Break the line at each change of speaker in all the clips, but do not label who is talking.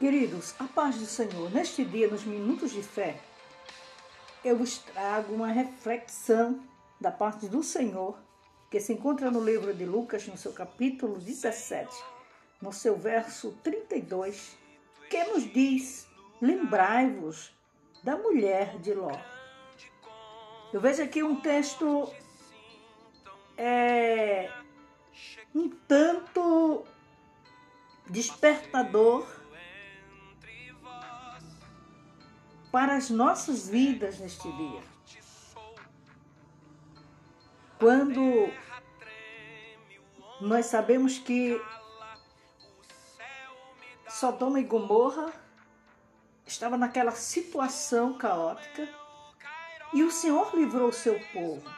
Queridos, a paz do Senhor, neste dia, nos minutos de fé, eu vos trago uma reflexão da parte do Senhor, que se encontra no livro de Lucas, no seu capítulo 17, no seu verso 32, que nos diz: Lembrai-vos da mulher de Ló. Eu vejo aqui um texto é, um tanto despertador para as nossas vidas neste dia. Quando nós sabemos que Sodoma e Gomorra estava naquela situação caótica e o Senhor livrou o seu povo,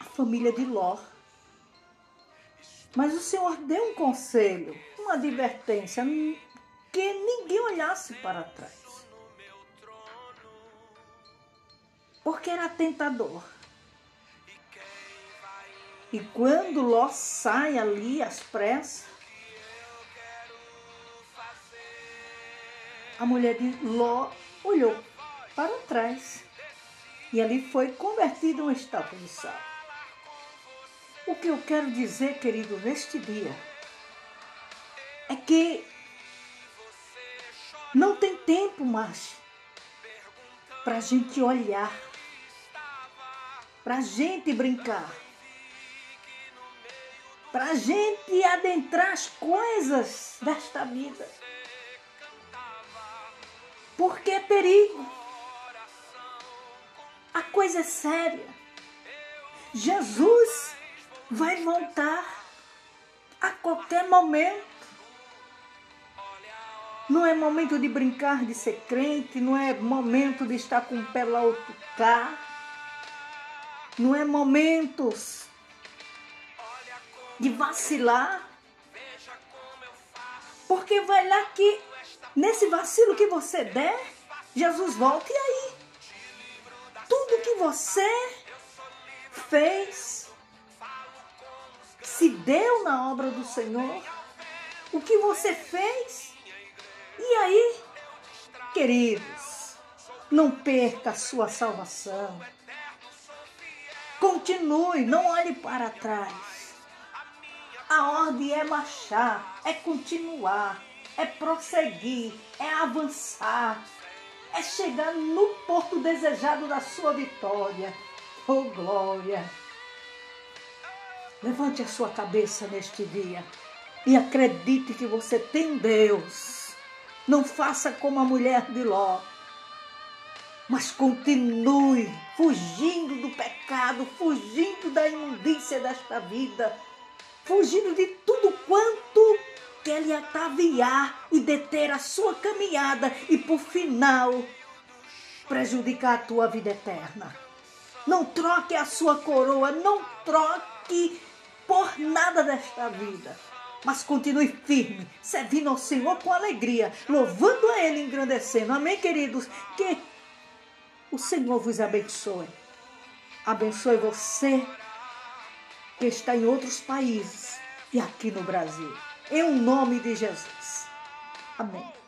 a família de Ló. Mas o Senhor deu um conselho, uma advertência: que ninguém olhasse para trás. Porque era tentador. E quando Ló sai ali às pressas, a mulher de Ló olhou para trás e ali foi convertida uma estátua de sal. O que eu quero dizer, querido, neste dia, é que não tem tempo mais para a gente olhar, para a gente brincar, para a gente adentrar as coisas desta vida. Porque é perigo. A coisa é séria. Jesus vai voltar a qualquer momento. Não é momento de brincar de ser crente, não é momento de estar com o pé lá outro cá. Não é momento de vacilar. Porque vai lá que nesse vacilo que você der, Jesus volta e aí? Tudo que você fez se deu na obra do Senhor. O que você fez e aí, queridos, não perca a sua salvação. Continue, não olhe para trás. A ordem é marchar, é continuar, é prosseguir, é avançar, é chegar no porto desejado da sua vitória. Oh glória! Levante a sua cabeça neste dia e acredite que você tem Deus não faça como a mulher de Ló. Mas continue fugindo do pecado, fugindo da imundícia desta vida, fugindo de tudo quanto quer lhe ataviar e deter a sua caminhada e, por final, prejudicar a tua vida eterna. Não troque a sua coroa, não troque por nada desta vida mas continue firme, servindo ao Senhor com alegria, louvando a Ele, engrandecendo. Amém, queridos? Que o Senhor vos abençoe. Abençoe você que está em outros países e aqui no Brasil. Em nome de Jesus. Amém.